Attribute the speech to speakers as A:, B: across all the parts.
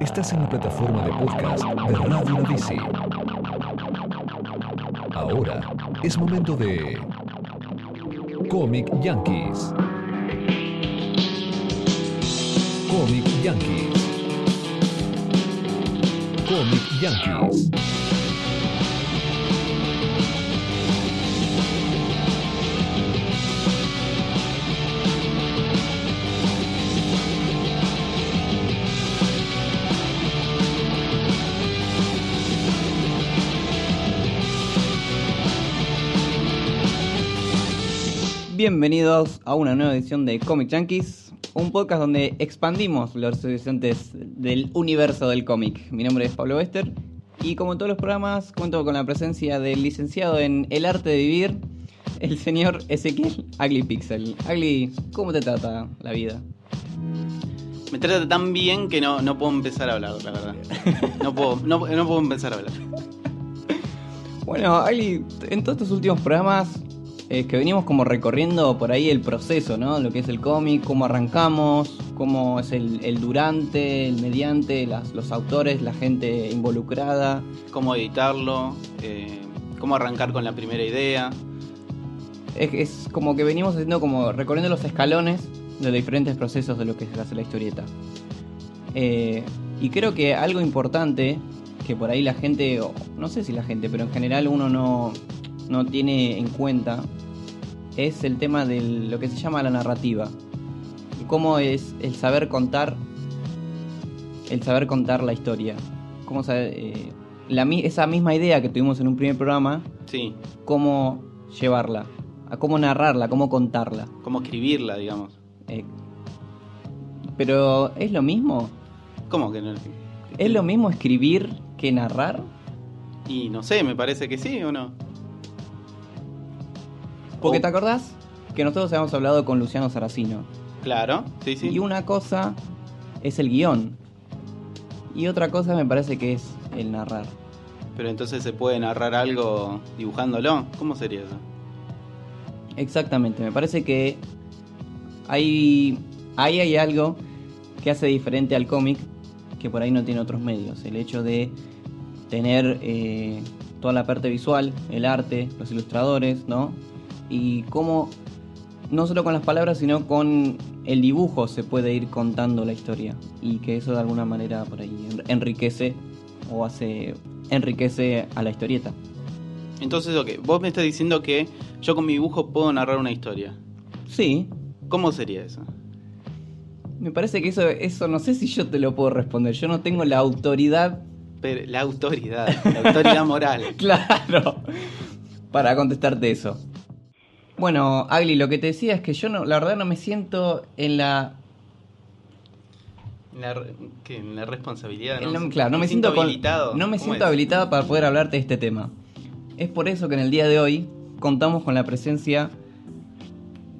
A: Estás en la plataforma de podcast de Radio Odyssey. Ahora es momento de Comic Yankees. Comic Yankees. Comic Yankees.
B: Bienvenidos a una nueva edición de Comic Junkies, un podcast donde expandimos los horizontes del universo del cómic. Mi nombre es Pablo Wester y como en todos los programas cuento con la presencia del licenciado en El Arte de Vivir, el señor Ezequiel Ugly Pixel. Ugly, ¿cómo te trata la vida?
C: Me trata tan bien que no, no puedo empezar a hablar, la verdad. No puedo, no, no puedo empezar a hablar.
B: Bueno, Ugly, en todos estos últimos programas es que venimos como recorriendo por ahí el proceso, ¿no? Lo que es el cómic, cómo arrancamos, cómo es el, el durante, el mediante, las- los autores, la gente involucrada.
C: Cómo editarlo, eh, cómo arrancar con la primera idea.
B: Es, es como que venimos haciendo como recorriendo los escalones de los diferentes procesos de lo que se hace la historieta. Eh, y creo que algo importante que por ahí la gente, no sé si la gente, pero en general uno no, no tiene en cuenta, es el tema de lo que se llama la narrativa. Cómo es el saber contar, el saber contar la historia. Cómo saber, eh, la, esa misma idea que tuvimos en un primer programa,
C: Sí,
B: cómo llevarla, a cómo narrarla, cómo contarla.
C: cómo escribirla, digamos.
B: Eh, pero ¿es lo mismo?
C: ¿Cómo que no?
B: ¿Es lo mismo escribir que narrar?
C: Y no sé, me parece que sí o no.
B: Porque
C: Oh.
B: te acordás que nosotros habíamos hablado con Luciano Saracino.
C: Claro, sí, sí.
B: Y una cosa es el guion. Y otra cosa me parece que es el narrar.
C: Pero entonces se puede narrar algo dibujándolo. ¿Cómo sería eso?
B: Exactamente, me parece que hay, ahí hay algo que hace diferente al cómic que por ahí no tiene otros medios. El hecho de tener eh, toda la parte visual, el arte, los ilustradores, ¿no? Y cómo, no solo con las palabras, sino con el dibujo se puede ir contando la historia. Y que eso de alguna manera por ahí en- enriquece o hace, enriquece a la historieta.
C: Entonces, ok, vos me estás diciendo que yo con mi dibujo puedo narrar una historia.
B: Sí,
C: ¿Cómo sería eso?
B: Me parece que eso, eso no sé si yo te lo puedo responder. Yo no tengo la autoridad,
C: Pero la autoridad, la autoridad moral.
B: claro, para contestarte eso. Bueno, Agli, lo que te decía es que yo no, la verdad no me siento en la,
C: ¿qué? La responsabilidad.
B: en
C: ¿no?
B: la- claro, no me siento, con-
C: habilitado.
B: no me
C: ¿Cómo
B: siento habilitada para poder hablarte de este tema. Es por eso que en el día de hoy contamos con la presencia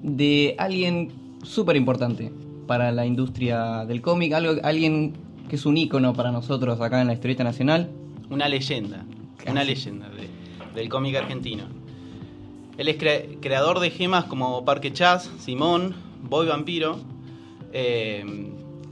B: de alguien súper importante para la industria del cómic, algo, alguien que es un ícono para nosotros acá en la historieta nacional.
C: Una leyenda. Una leyenda de- del cómic argentino. Él es cre- creador de gemas como Parque Chas, Simón, Boy Vampiro. eh,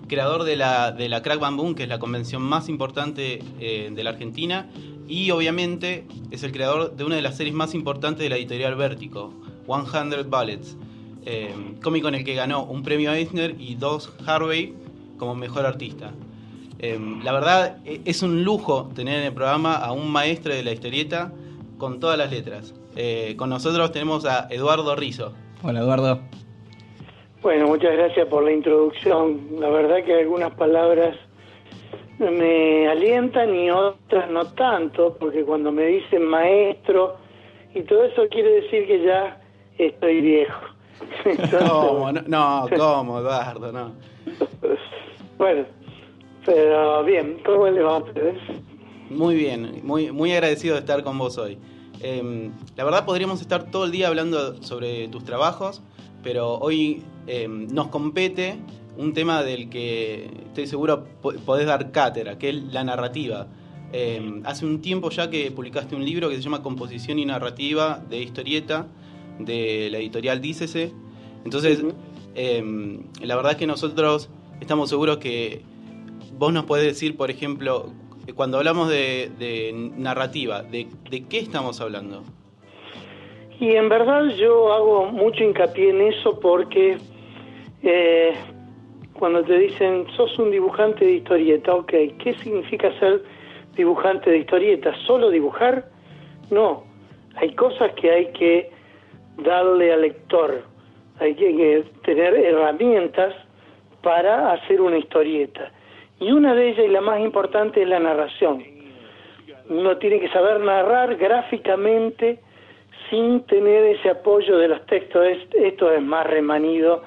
C: creador de la, de la Crack Bam Boom, que es la convención más importante eh, de la Argentina. Y obviamente es el creador de una de las series más importantes de la editorial Vértigo, 100 Bullets. eh, cómico en el que ganó un premio Eisner y dos Harvey como mejor artista. Eh, la verdad e- es un lujo tener en el programa a un maestro de la historieta con todas las letras. Eh, con nosotros tenemos a Eduardo Rizzo.
B: Hola Eduardo.
D: Bueno, muchas gracias por la introducción. La verdad que algunas palabras me alientan y otras no tanto, porque cuando me dicen maestro y todo eso quiere decir que ya estoy viejo. Entonces,
C: ¿Cómo? No, no, ¿cómo, Eduardo? No.
D: Bueno, pero bien, ¿cómo les va a ustedes?
C: Muy bien, muy, muy agradecido de estar con vos hoy. Eh, la verdad podríamos estar todo el día hablando sobre tus trabajos, pero hoy eh, nos compete un tema del que estoy seguro po- podés dar cátedra, que es la narrativa. Eh, hace un tiempo ya que publicaste un libro que se llama Composición y Narrativa de Historieta, de la editorial Dícese. Entonces, eh, la verdad es que nosotros estamos seguros que vos nos podés decir, por ejemplo, cuando hablamos de, de narrativa, de, ¿de qué estamos hablando?
D: Y en verdad yo hago mucho hincapié en eso porque eh, cuando te dicen, sos un dibujante de historieta, ok, ¿qué significa ser dibujante de historieta? ¿Solo dibujar? No, hay cosas que hay que darle al lector, hay que tener herramientas para hacer una historieta. Y una de ellas, y la más importante, es la narración. Uno tiene que saber narrar gráficamente sin tener ese apoyo de los textos. Esto es más remanido,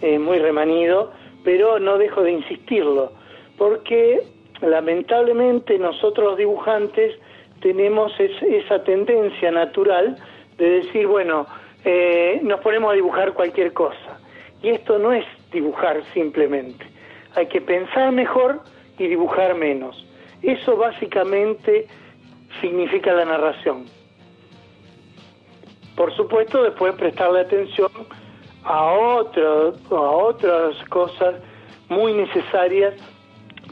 D: eh, muy remanido, pero no dejo de insistirlo, porque lamentablemente nosotros los dibujantes tenemos esa tendencia natural de decir, bueno, eh, nos ponemos a dibujar cualquier cosa. Y esto no es dibujar simplemente. Hay que pensar mejor y dibujar menos. Eso básicamente significa la narración. Por supuesto, después prestarle atención a, otro, a otras cosas muy necesarias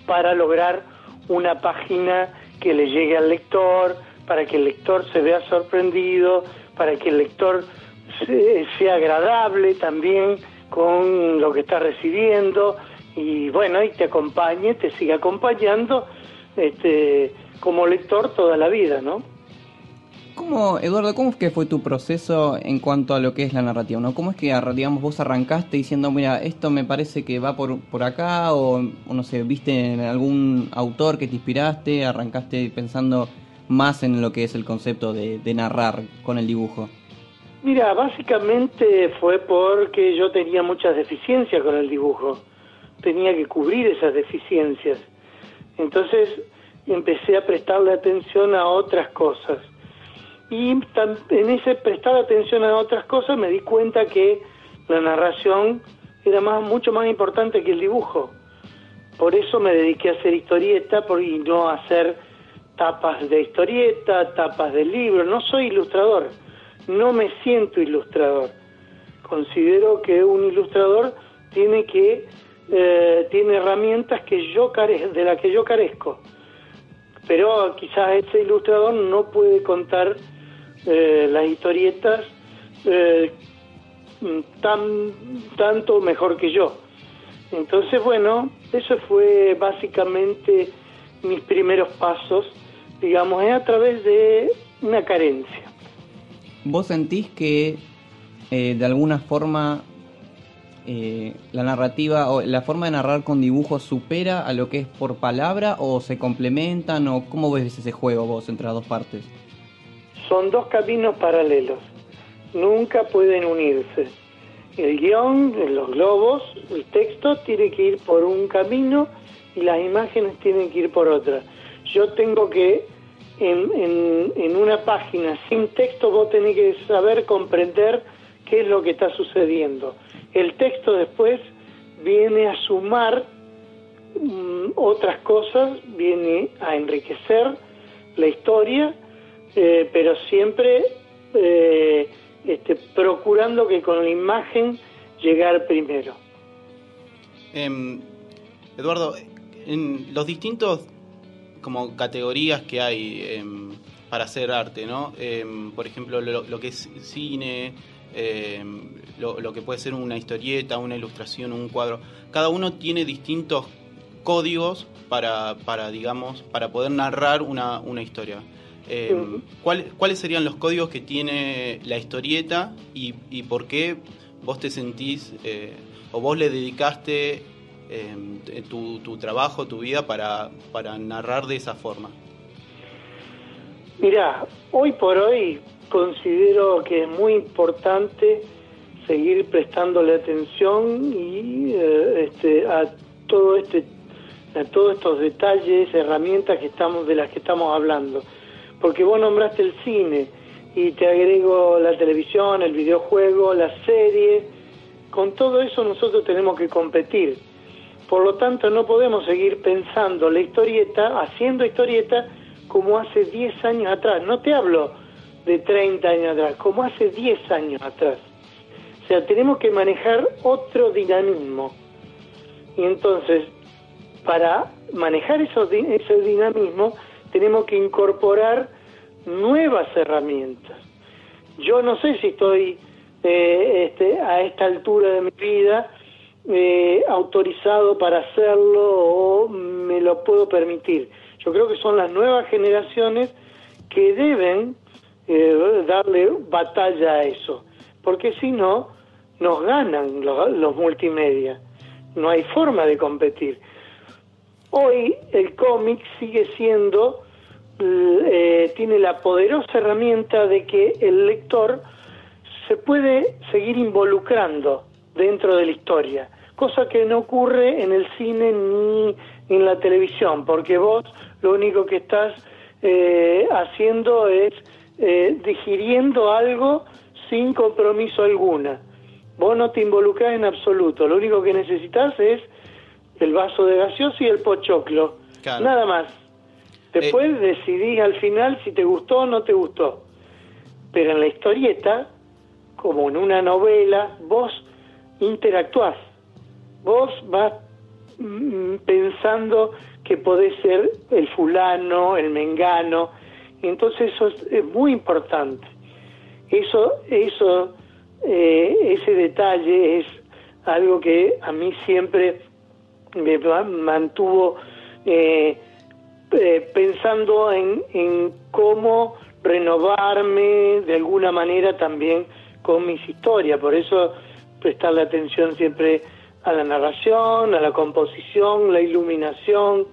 D: para lograr una página que le llegue al lector, para que el lector se vea sorprendido, para que el lector sea agradable también con lo que está recibiendo y bueno, y te acompañe, te siga acompañando este, como lector toda la vida, ¿no?
B: ¿Cómo, Eduardo, cómo es que fue tu proceso en cuanto a lo que es la narrativa? ¿no? ¿Cómo es que, digamos, vos arrancaste diciendo, mira, esto me parece que va por, por acá, o, no sé, viste en algún autor que te inspiraste, arrancaste pensando más en lo que es el concepto de, de narrar con el dibujo?
D: Mira, básicamente fue porque yo tenía muchas deficiencias con el dibujo, tenía que cubrir esas deficiencias. Entonces empecé a prestarle atención a otras cosas y en ese prestar atención a otras cosas me di cuenta que la narración era más, mucho más importante que el dibujo. Por eso me dediqué a hacer historieta y no a hacer tapas de historieta, tapas de libro. No soy ilustrador, no me siento ilustrador. Considero que un ilustrador tiene que eh, tiene herramientas que yo care de las que yo carezco. Pero quizás ese ilustrador no puede contar eh, las historietas eh, tan tanto mejor que yo. Entonces, bueno, eso fue básicamente mis primeros pasos, digamos, es a través de una carencia.
B: ¿Vos sentís que eh, de alguna forma la narrativa o la forma de narrar con dibujos supera a lo que es por palabra o se complementan o cómo ves ese juego vos entre las dos partes?
D: son dos caminos paralelos, nunca pueden unirse. El guion, los globos, el texto tiene que ir por un camino y las imágenes tienen que ir por otra. Yo tengo que, en, en, una página sin texto, vos tenés que saber comprender qué es lo que está sucediendo. El texto después viene a sumar mm, otras cosas, viene a enriquecer la historia eh, pero siempre eh, este, procurando que con la imagen llegar primero.
C: Em, Eduardo, en los distintos como categorías que hay em, para hacer arte, ¿no? Em, por ejemplo, lo, que es cine, lo, lo, que puede ser una historieta, una ilustración, un cuadro. Cada uno tiene distintos códigos para, para digamos, para poder narrar una, una historia. Eh, ¿Cuáles serían los códigos que tiene la historieta y, por qué vos te sentís eh, o vos le dedicaste eh, tu, trabajo, tu vida para, para narrar de esa forma?
D: Mira, hoy por hoy considero que es muy importante seguir prestándole atención y este, a todo este a todos estos detalles, herramientas que estamos de las que estamos hablando porque vos nombraste el cine y te agrego la televisión, el videojuego, la serie, con todo eso nosotros tenemos que competir. Por lo tanto, no podemos seguir pensando la historieta, haciendo historieta como hace 10 años atrás. No te hablo de 30 años atrás, como hace 10 años atrás. O sea, tenemos que manejar otro dinamismo. Y entonces, para manejar esos, ese dinamismo tenemos que incorporar nuevas herramientas. Yo no sé si estoy eh, este, a esta altura de mi vida eh, autorizado para hacerlo o me lo puedo permitir. Yo creo que son las nuevas generaciones que deben eh, darle batalla a eso, porque si no, nos ganan los, los multimedia. No hay forma de competir. Hoy el cómic sigue siendo, eh, tiene la poderosa herramienta de que el lector se puede seguir involucrando dentro de la historia, cosa que no ocurre en el cine ni en la televisión, porque vos lo único que estás eh, haciendo es eh, digiriendo algo sin compromiso alguna. Vos no te involucrás en absoluto, lo único que necesitas es el vaso de gaseosa y el pochoclo,
C: Claro.
D: nada más. Después decidís al final si te gustó o no te gustó. Pero en la historieta, como en una novela, vos interactuás. Vos vas mm, pensando que podés ser el fulano, el mengano. Entonces eso es, muy importante. Eso, eso, eh, ese detalle es algo que a mí siempre me ma- mantuvo eh, eh, pensando en, en cómo renovarme de alguna manera también con mis historias. Por eso prestarle atención siempre a la narración, a la composición, la iluminación.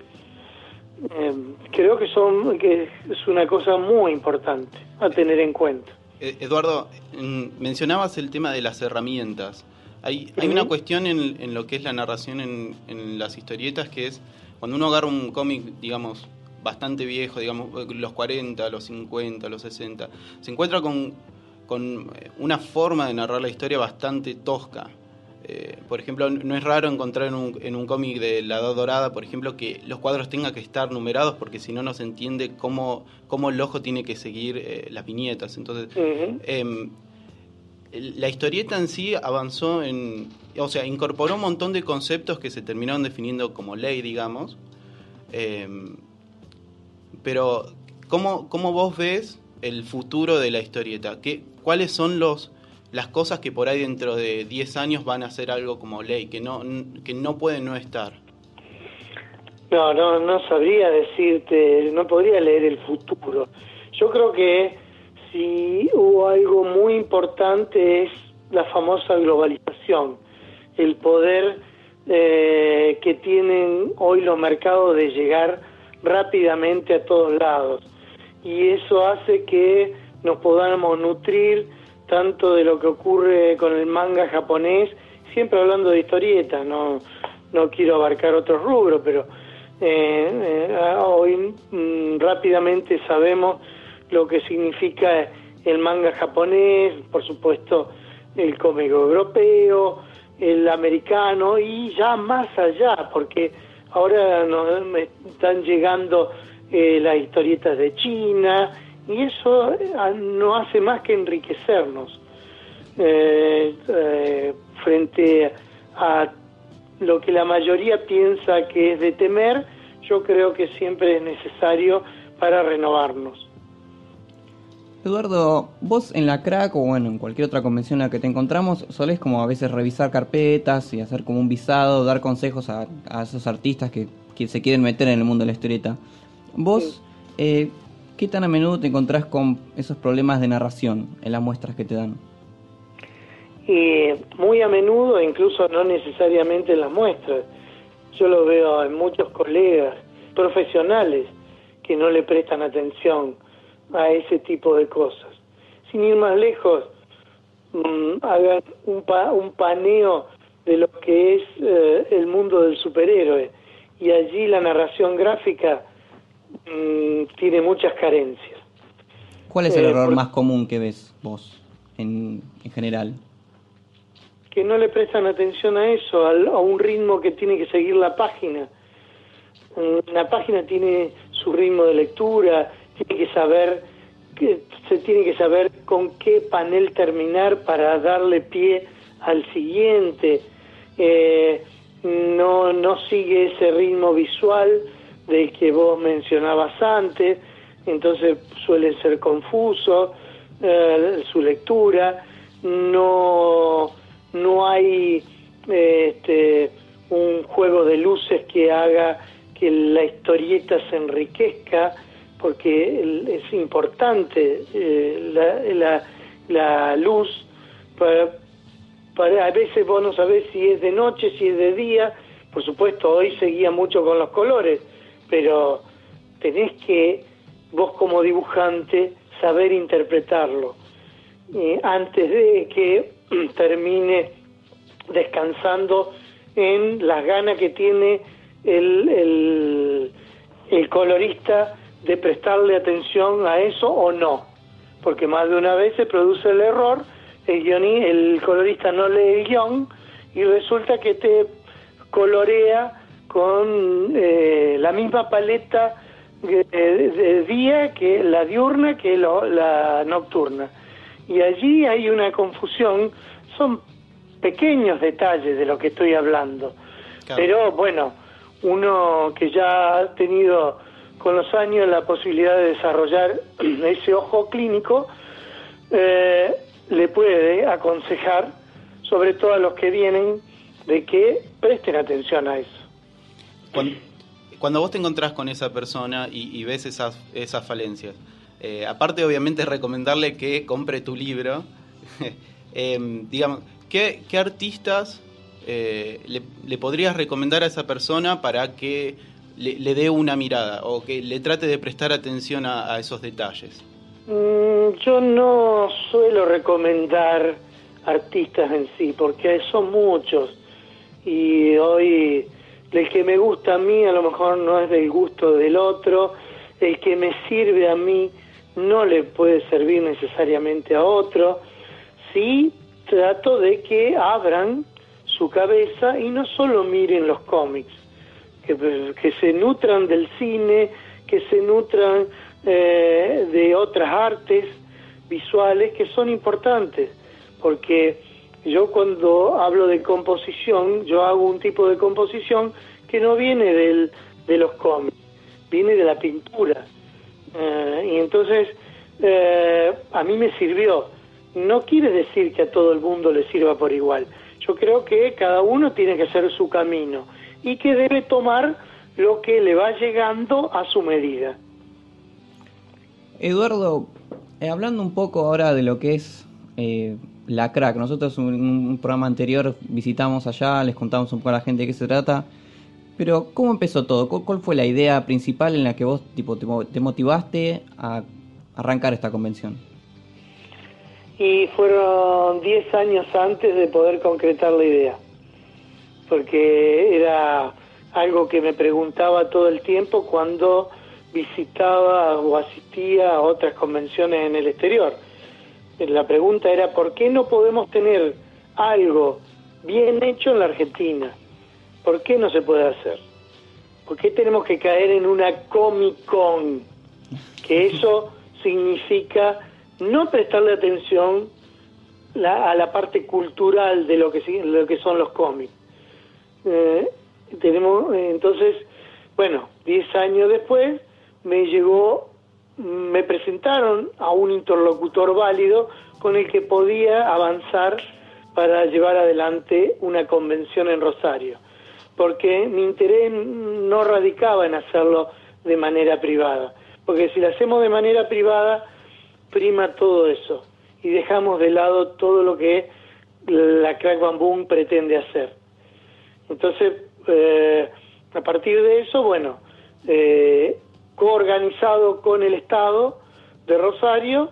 D: Eh, creo que son que es una cosa muy importante a tener en cuenta.
C: Eh, Eduardo, mencionabas el tema de las herramientas. Hay, hay una cuestión en, en lo que es la narración en, en las historietas que es cuando uno agarra un cómic, digamos, bastante viejo, digamos, los 40, los 50, los 60, se encuentra con, con una forma de narrar la historia bastante tosca. Eh, por ejemplo, no es raro encontrar en un, en un cómic de la Edad Dorada, por ejemplo, que los cuadros tengan que estar numerados porque si no, no se entiende cómo, cómo el ojo tiene que seguir eh, las viñetas. Entonces. Em, la historieta en sí avanzó en, o sea, incorporó un montón de conceptos que se terminaron definiendo como ley, digamos. Em, pero, ¿cómo, ¿cómo vos ves el futuro de la historieta? ¿Qué, ¿Cuáles son los las cosas que por ahí dentro de 10 años van a ser algo como ley, que no, que no pueden no estar?
D: No, no, no sabría decirte, no podría leer el futuro. Yo creo que si hubo algo muy importante es la famosa globalización, el poder eh, que tienen hoy los mercados de llegar rápidamente a todos lados. Y eso hace que nos podamos nutrir tanto de lo que ocurre con el manga japonés, siempre hablando de historietas, no, no quiero abarcar otros rubros, pero eh, eh, hoy mm, rápidamente sabemos lo que significa el manga japonés, por supuesto el cómic europeo, el americano y ya más allá, porque ahora nos están llegando eh, las historietas de China y eso eh, no hace más que enriquecernos eh, eh, frente a lo que la mayoría piensa que es de temer, yo creo que siempre es necesario para renovarnos.
B: Eduardo, vos en la crack o bueno, en cualquier otra convención en la que te encontramos, solés como a veces revisar carpetas y hacer como un visado, dar consejos a, a esos artistas que, que se quieren meter en el mundo de la historieta. Vos, eh, ¿qué tan a menudo te encontrás con esos problemas de narración en las muestras que te dan?
D: Y muy a menudo, incluso no necesariamente en las muestras, yo lo veo en muchos colegas profesionales que no le prestan atención a ese tipo de cosas. Sin ir más lejos, mm, hagan un, pa- un paneo de lo que es eh, el mundo del superhéroe y allí la narración gráfica mm, tiene muchas carencias.
B: ¿Cuál es el
D: Eh,
B: error
D: por-
B: más común que ves vos en, en general?
D: que no le prestan atención a eso, al- a un ritmo que tiene que seguir la página. Mm, La página tiene su ritmo de lectura, tiene que saber que se tiene que saber con qué panel terminar para darle pie al siguiente. Eh, no, no sigue ese ritmo visual del que vos mencionabas antes, entonces suele ser confuso eh, su lectura, no, no hay este, un juego de luces que haga que la historieta se enriquezca, porque es importante eh, la, la, luz para, para, a veces vos no sabés si es de noche, si es de día, por supuesto hoy seguía mucho con los colores, pero tenés que vos como dibujante saber interpretarlo. Eh, antes de que termine descansando en las ganas que tiene el, el, el colorista de prestarle atención a eso o no, porque más de una vez se produce el error, el, guioní, el colorista no lee el guion y resulta que te colorea con eh, la misma paleta de, de, día que la diurna que lo, la nocturna. Y allí hay una confusión, son pequeños detalles de lo que estoy hablando. Claro. Pero bueno, uno que ya ha tenido con los años la posibilidad de desarrollar ese ojo clínico, eh, le puede aconsejar, sobre todo a los que vienen, de que presten atención a eso.
C: Cuando, cuando vos te encontrás con esa persona y, y ves esas, esas falencias, eh, aparte obviamente recomendarle que compre tu libro, eh, digamos, ¿qué, qué artistas eh, le, le, podrías recomendar a esa persona para que le, le, dé una mirada o que le trate de prestar atención a, a esos detalles?
D: Mm, yo no suelo recomendar artistas en sí, porque son muchos y hoy el que me gusta a mí a lo mejor no es del gusto del otro, el que me sirve a mí no le puede servir necesariamente a otro. Sí trato de que abran su cabeza y no solo miren los cómics, que, que se nutran del cine, que se nutran eh, de otras artes visuales que son importantes, porque yo cuando hablo de composición, yo hago un tipo de composición que no viene del, de los cómics, viene de la pintura. Eh, y entonces eh, a mí me sirvió. No quiere decir que a todo el mundo le sirva por igual. Yo creo que cada uno tiene que hacer su camino y que debe tomar lo que le va llegando a su medida.
B: Eduardo, eh, hablando un poco ahora de lo que es eh, la crack, nosotros en un, programa anterior visitamos allá, les contamos un poco a la gente de qué se trata, pero ¿cómo empezó todo? ¿Cuál fue la idea principal en la que vos tipo, te motivaste a arrancar esta convención?
D: Y fueron 10 años antes de poder concretar la idea, porque era algo que me preguntaba todo el tiempo cuando visitaba o asistía a otras convenciones en el exterior. La pregunta era, ¿por qué no podemos tener algo bien hecho en la Argentina? ¿Por qué no se puede hacer? ¿Por qué tenemos que caer en una Comic Con? Que eso significa no prestarle atención la, a la parte cultural de lo que, lo que son los cómics. Eh, tenemos, entonces, bueno, 10 años después me llegó, me presentaron a un interlocutor válido con el que podía avanzar para llevar adelante una convención en Rosario, porque mi interés no radicaba en hacerlo de manera privada, porque si lo hacemos de manera privada, prima todo eso y dejamos de lado todo lo que la Crack Bamboo pretende hacer. Entonces, eh, a partir de eso, bueno, eh, coorganizado con el Estado de Rosario,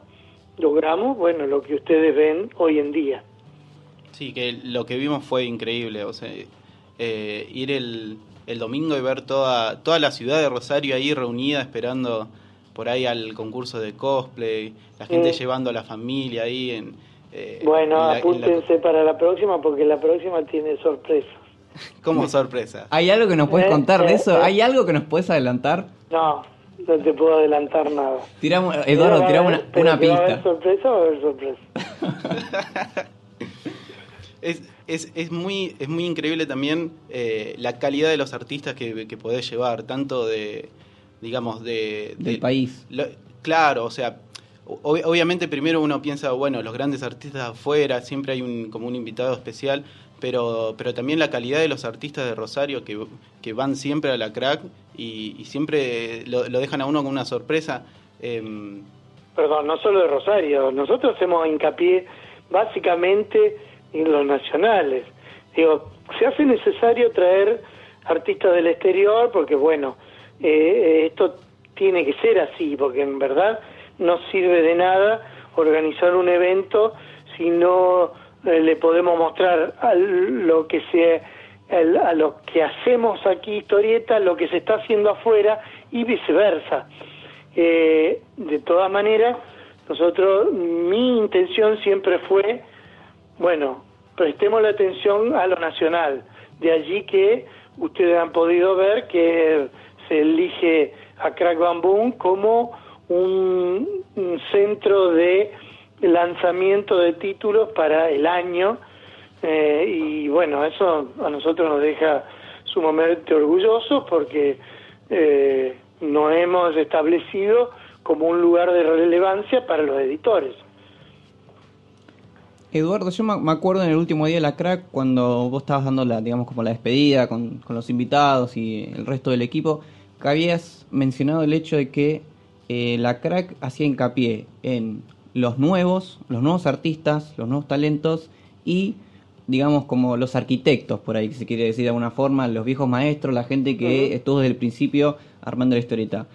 D: logramos, bueno, lo que ustedes ven hoy en día.
C: Sí, que lo que vimos fue increíble, o sea, eh, ir el, el domingo y ver toda, toda la ciudad de Rosario ahí reunida esperando por ahí al concurso de cosplay, la gente sí. llevando a la familia ahí en...
D: Eh, bueno, en la, apúntense la... para la próxima porque la próxima tiene sorpresa.
C: ¿Cómo sorpresa?
B: ¿Hay algo que nos puedes contar de eso? ¿Hay algo que nos puedes adelantar?
D: No, no te puedo adelantar nada.
B: Tiramos, Eduardo, tiramos una, una pista.
D: ¿Va a haber sorpresa o va a haber sorpresa?
C: Es, es, es, muy, es muy increíble también eh, la calidad de los artistas que, que podés llevar, tanto de, digamos, de...
B: Del país.
C: Lo, claro, o sea, ob obviamente primero uno piensa, bueno, los grandes artistas afuera, siempre hay un, como un invitado especial, pero, pero también la calidad de los artistas de Rosario que, que van siempre a la crack y, y siempre lo, lo, dejan a uno con una sorpresa.
D: Eh, Perdón, no solo de Rosario, nosotros hacemos hincapié básicamente en los nacionales. Digo, se hace necesario traer artistas del exterior porque, bueno, eh, esto tiene que ser así, porque en verdad no sirve de nada organizar un evento si no le podemos mostrar a lo que se a lo que hacemos aquí historieta lo que se está haciendo afuera y viceversa. Eh, de todas maneras nosotros mi intención siempre fue bueno prestemos la atención a lo nacional. De allí que ustedes han podido ver que se elige a Crack Bamboo como un centro de lanzamiento de títulos para el año eh, y bueno, eso a nosotros nos deja sumamente orgullosos porque eh, nos hemos establecido como un lugar de relevancia para los editores.
B: Eduardo, yo me acuerdo en el último día de la crack cuando vos estabas dando la, digamos, como la despedida con, con los invitados y el resto del equipo, que habías mencionado el hecho de que eh, la crack hacía hincapié en los nuevos, los nuevos artistas, los nuevos talentos y digamos como los arquitectos, por ahí que se quiere decir de alguna forma, los viejos maestros, la gente que uh -huh. estuvo desde el principio armando la historieta.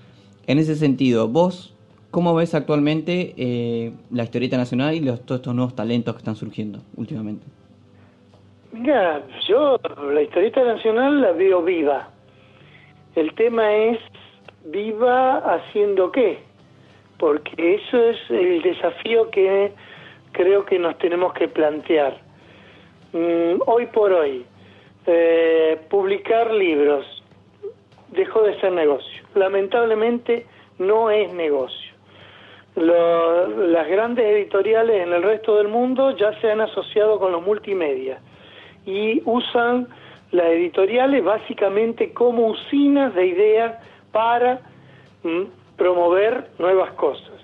B: En ese sentido, vos, ¿cómo ves actualmente eh, la historieta nacional y los, todos estos nuevos talentos que están surgiendo últimamente?
D: Mira, yo la historieta nacional la veo viva. El tema es viva haciendo qué, porque eso es el desafío que creo que nos tenemos que plantear. Mm, hoy por hoy, eh, publicar libros dejó de ser negocio. Lamentablemente no es negocio. Las grandes editoriales en el resto del mundo ya se han asociado con los multimedia y usan las editoriales básicamente como usinas de ideas para mm, promover nuevas cosas.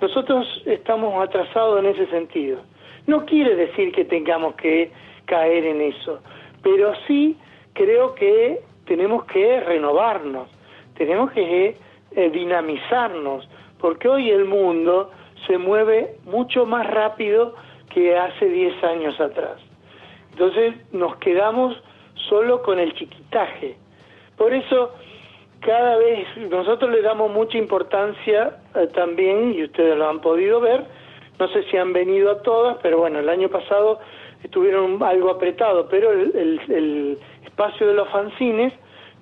D: Nosotros estamos atrasados en ese sentido. No quiere decir que tengamos que caer en eso, pero sí creo que tenemos que renovarnos, tenemos que eh, dinamizarnos, porque hoy el mundo se mueve mucho más rápido que hace 10 años atrás. Entonces nos quedamos solo con el chiquitaje. Por eso cada vez nosotros le damos mucha importancia eh, también, y ustedes lo han podido ver, no sé si han venido a todas, pero bueno, el año pasado estuvieron algo apretado, pero el, el, el espacio de los fanzines,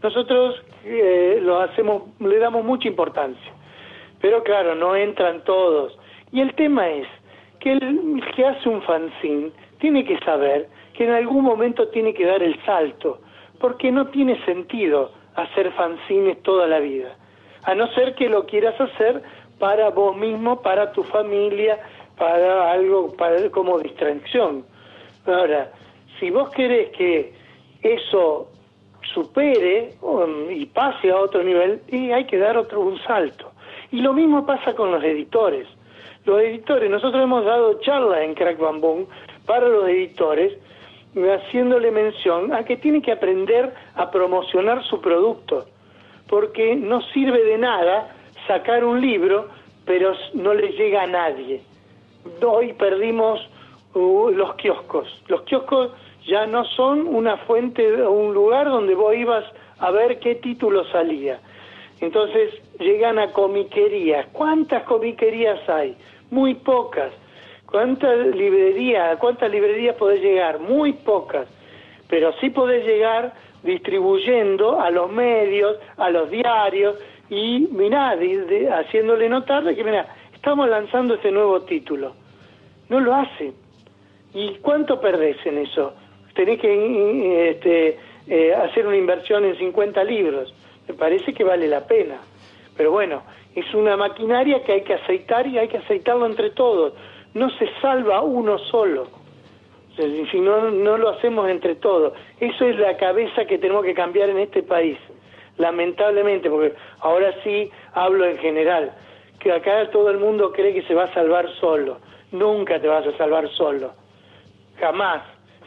D: nosotros eh, lo hacemos, le damos mucha importancia. Pero claro, no entran todos. Y el tema es que el que hace un fanzine tiene que saber que en algún momento tiene que dar el salto, porque no tiene sentido hacer fanzines toda la vida, a no ser que lo quieras hacer para vos mismo, para tu familia, para algo para, como distracción. Ahora, si vos querés que eso supere um, y pase a otro nivel, y hay que dar otro un salto. Y lo mismo pasa con los editores. Los editores, nosotros hemos dado charlas en Crack Bamboo para los editores, haciéndole mención a que tienen que aprender a promocionar su producto, porque no sirve de nada sacar un libro, pero no le llega a nadie. Hoy perdimos uh, los kioscos. Los kioscos ya no son una fuente o un lugar donde vos ibas a ver qué título salía. Entonces llegan a comiquerías. ¿Cuántas comiquerías hay? Muy pocas. ¿Cuántas librerías, cuántas librerías podés llegar? Muy pocas. Pero sí podés llegar distribuyendo a los medios, a los diarios y mirá, haciéndole notar que mira, estamos lanzando este nuevo título. No lo hacen. ¿Y cuánto perdés en eso? Tenés que este, eh, hacer una inversión en 50 libros. Me parece que vale la pena. Pero bueno, es una maquinaria que hay que aceitar y hay que aceitarlo entre todos. No se salva uno solo. Si no, no lo hacemos entre todos. Eso es la cabeza que tenemos que cambiar en este país, lamentablemente, porque ahora sí hablo en general, que acá todo el mundo cree que se va a salvar solo. Nunca te vas a salvar solo, jamás.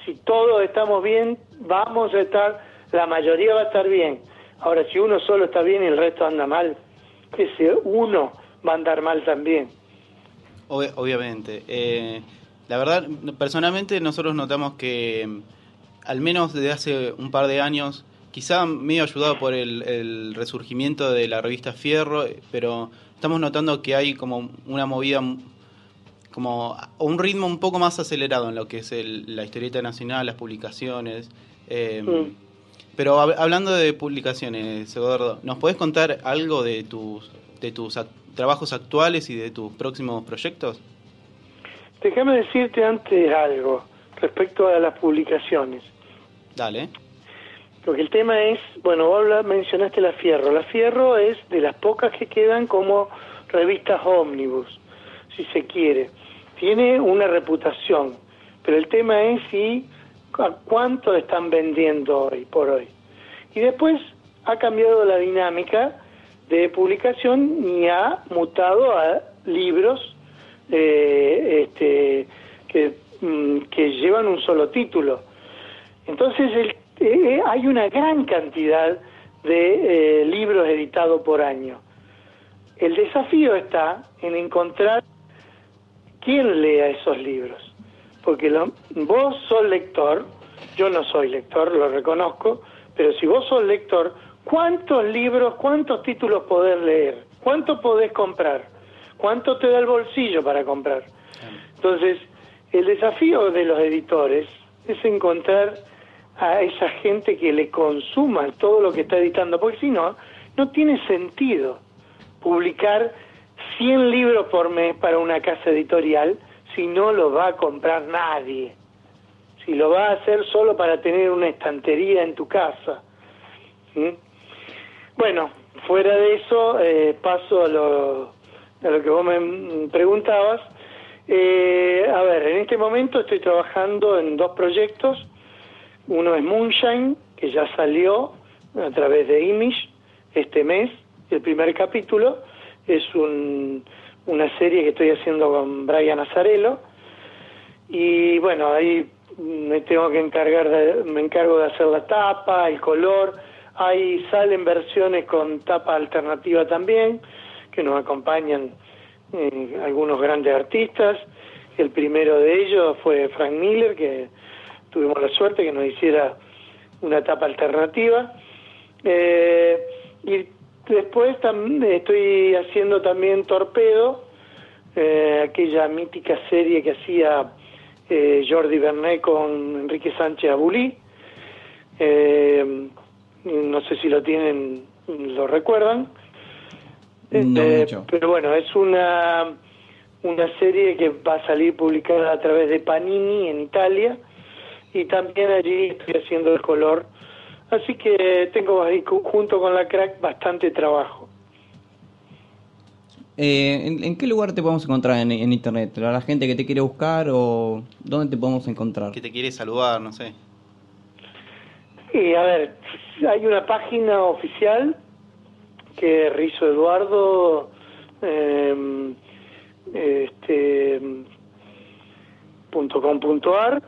D: Si todos estamos bien, vamos a estar, la mayoría va a estar bien. Ahora, si uno solo está bien y el resto anda mal, ese uno va a andar mal también.
C: Ob- obviamente. Eh, la verdad, personalmente nosotros notamos que, mm, al menos desde hace un par de años, quizá medio ayudado por el, el resurgimiento de la revista Fierro, eh, pero estamos notando que hay como una movida, mm, como un ritmo un poco más acelerado en lo que es el- la historieta nacional, las publicaciones. eh,
D: Mm.
C: Pero hab- hablando de publicaciones, Eduardo, ¿nos podés contar algo de tus, de tus trabajos actuales y de tus próximos proyectos?
D: Déjame decirte antes algo respecto a las publicaciones.
C: Dale.
D: Porque el tema es, bueno, vos mencionaste la Fierro. La Fierro es de las pocas que quedan como revistas ómnibus, si se quiere. Tiene una reputación, pero el tema es si a cuánto están vendiendo hoy por hoy. Y después ha cambiado la dinámica de publicación y ha mutado a libros eh, este, que, mm, que llevan un solo título. Entonces el- eh, hay una gran cantidad de eh, libros editados por año. El desafío está en encontrar quién lea esos libros. Porque lo- vos sos lector, yo no soy lector, lo reconozco, pero si vos sos lector, ¿cuántos libros, cuántos títulos podés leer? ¿Cuánto podés comprar? ¿Cuánto te da el bolsillo para comprar? Entonces, el desafío de los editores es encontrar a esa gente que le consuma todo lo que está editando, porque si no, no tiene sentido publicar 100 libros por mes para una casa editorial si no lo va a comprar nadie. Si lo va a hacer solo para tener una estantería en tu casa. ¿sí? Bueno, fuera de eso, eh, paso a lo, a lo que vos me mm, preguntabas. Eh, a ver, en este momento estoy trabajando en dos proyectos. Uno es Moonshine, que ya salió a través de Image este mes, el primer capítulo. Es un- una serie que estoy haciendo con Brian Azarello. Y bueno, ahí me tengo que encargar de, me encargo de hacer la tapa, el color. Ahí salen versiones con tapa alternativa también, que nos acompañan eh, algunos grandes artistas. El primero de ellos fue Frank Miller, que tuvimos la suerte que nos hiciera una tapa alternativa. Eh, y después tam- estoy haciendo también Torpedo, eh, aquella mítica serie que hacía eh, Jordi Bernet con Enrique Sánchez Abulí. Eh, no sé si lo tienen, lo recuerdan.
B: No
D: Eh,
B: mucho.
D: Pero bueno, es una, una serie que va a salir publicada a través de Panini en Italia y también allí estoy haciendo el color. Así que tengo ahí junto con la crack bastante trabajo.
B: Eh, ¿en, en qué lugar te podemos encontrar en, en internet? ¿A la gente que te quiere buscar o dónde te podemos encontrar?
C: Que te quiere saludar, no sé.
D: Y a ver, hay una página oficial que Rizo Eduardo, eh, este, punto com punto ar.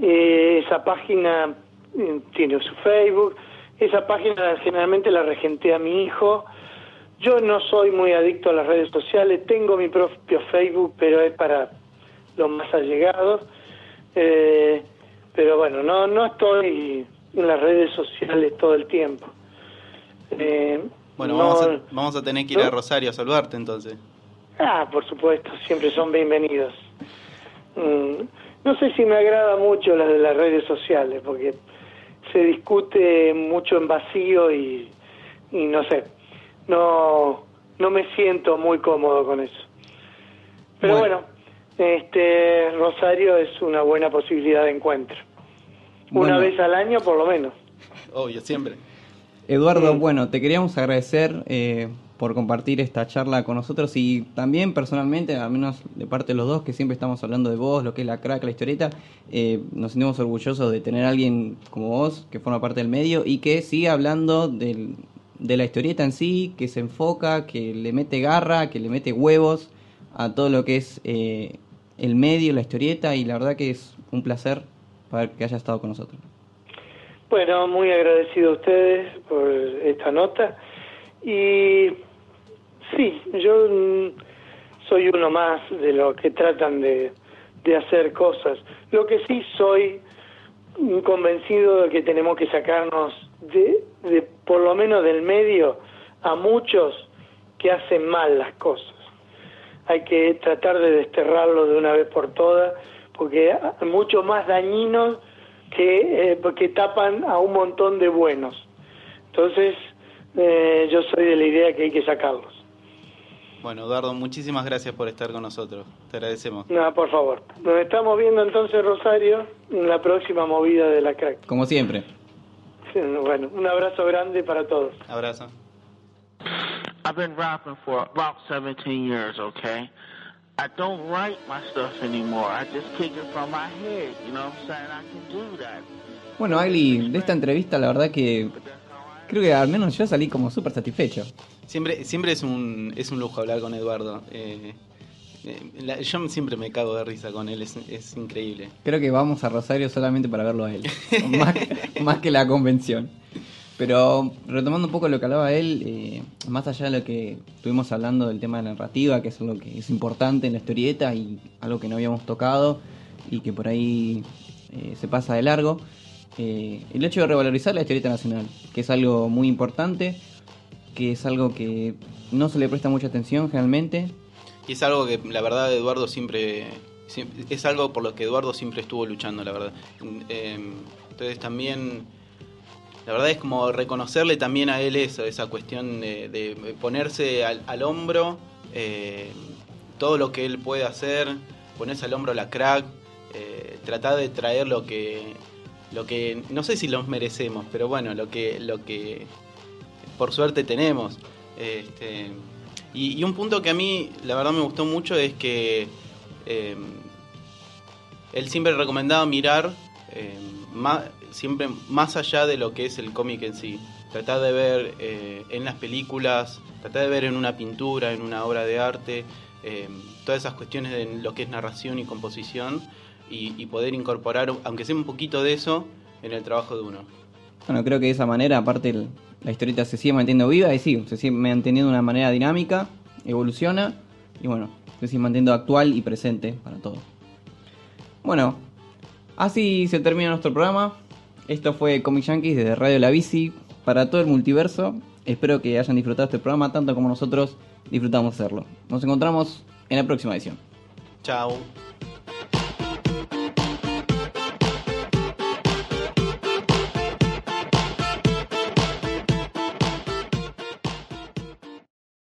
D: Eh, esa página eh, tiene su Facebook. Esa página generalmente la regentea mi hijo. Yo no soy muy adicto a las redes sociales. Tengo mi propio Facebook, pero es para los más allegados. Eh, pero bueno, no, no estoy las redes sociales todo el tiempo. Eh,
C: Bueno,
D: no-
C: vamos, a, vamos a tener que ir a. Rosario a saludarte entonces.
D: Ah, por supuesto, siempre son bienvenidos. Mm, no sé si me agrada mucho la de las redes sociales, porque se discute mucho en vacío y, y no sé, no, no me siento muy cómodo con eso. Pero
B: Bueno.
D: bueno, este Rosario es una buena posibilidad de encuentro. Una vez al año por lo menos.
C: Obvio, siempre.
B: Eduardo,
D: Mm.
B: bueno, te queríamos agradecer eh, por compartir esta charla con nosotros y también personalmente, al menos de parte de los dos, que siempre estamos hablando de vos, lo que es la crack, la historieta, eh, nos sentimos orgullosos de tener a alguien como vos que forma parte del medio y que sigue hablando del, de la historieta en sí, que se enfoca, que le mete garra, que le mete huevos a todo lo que es eh, el medio, la historieta y la verdad que es un placer para que haya estado con nosotros.
D: Bueno, muy agradecido a ustedes por esta nota y sí, yo mm, soy uno más de los que tratan de, de hacer cosas. Lo que sí soy convencido de que tenemos que sacarnos de, de por lo menos del medio a muchos que hacen mal las cosas. Hay que tratar de desterrarlo de una vez por todas, porque hay mucho más dañinos que, eh, que tapan a un montón de buenos. Entonces, eh, yo soy de la idea que hay que sacarlos.
C: Bueno, Eduardo, muchísimas gracias por estar con nosotros. Te agradecemos.
D: No, por favor. Nos estamos viendo entonces, Rosario, en la próxima movida de la crack.
B: Como siempre.
D: Bueno, un abrazo grande para todos.
C: Abrazo.
E: I've been rapping for about 17 years, okay? I don't write my stuff anymore. I just kick it from my head, you know what I'm saying? I can do that.
B: Bueno, Agli, de esta entrevista la verdad que creo que al menos yo salí como súper satisfecho.
C: Siempre, siempre es un, es un lujo hablar con Eduardo. Eh, eh, la- yo siempre me cago de risa con él, es, es increíble.
B: Creo que vamos a Rosario solamente para verlo a él, más, más que la convención. Pero retomando un poco lo que hablaba él, eh, más allá de lo que estuvimos hablando del tema de la narrativa, que es algo que es importante en la historieta y algo que no habíamos tocado y que por ahí eh, se pasa de largo, eh, el hecho de revalorizar la historieta nacional, que es algo muy importante, que es algo que no se le presta mucha atención generalmente,
C: Y es algo que la verdad Eduardo siempre, siempre- es algo por lo que Eduardo siempre estuvo luchando, la verdad. Eh, entonces también, la verdad es como reconocerle también a él eso, esa cuestión de, ponerse al, hombro eh, todo lo que él puede hacer, ponerse al hombro la crack, eh, tratar de traer lo que, lo que, no sé si los merecemos, pero bueno, lo que, lo que por suerte tenemos. Este, y, un punto que a mí, la verdad, me gustó mucho es que eh, él siempre recomendaba mirar más, siempre más allá de lo que es el cómic en sí. Tratar de ver eh, en las películas, tratar de ver en una pintura, en una obra de arte, eh, todas esas cuestiones de lo que es narración y composición y, poder incorporar, aunque sea un poquito de eso, en el trabajo de uno.
B: Bueno, creo que de esa manera, aparte, la historieta se sigue manteniendo viva y sí, se sigue manteniendo de una manera dinámica, evoluciona y bueno, se sigue manteniendo actual y presente para todos. Bueno, así se termina nuestro programa. Esto fue Comic Yankees desde Radio La Bici para todo el multiverso. Espero que hayan disfrutado este programa tanto como nosotros disfrutamos hacerlo. Nos encontramos en la próxima edición.
C: Chao.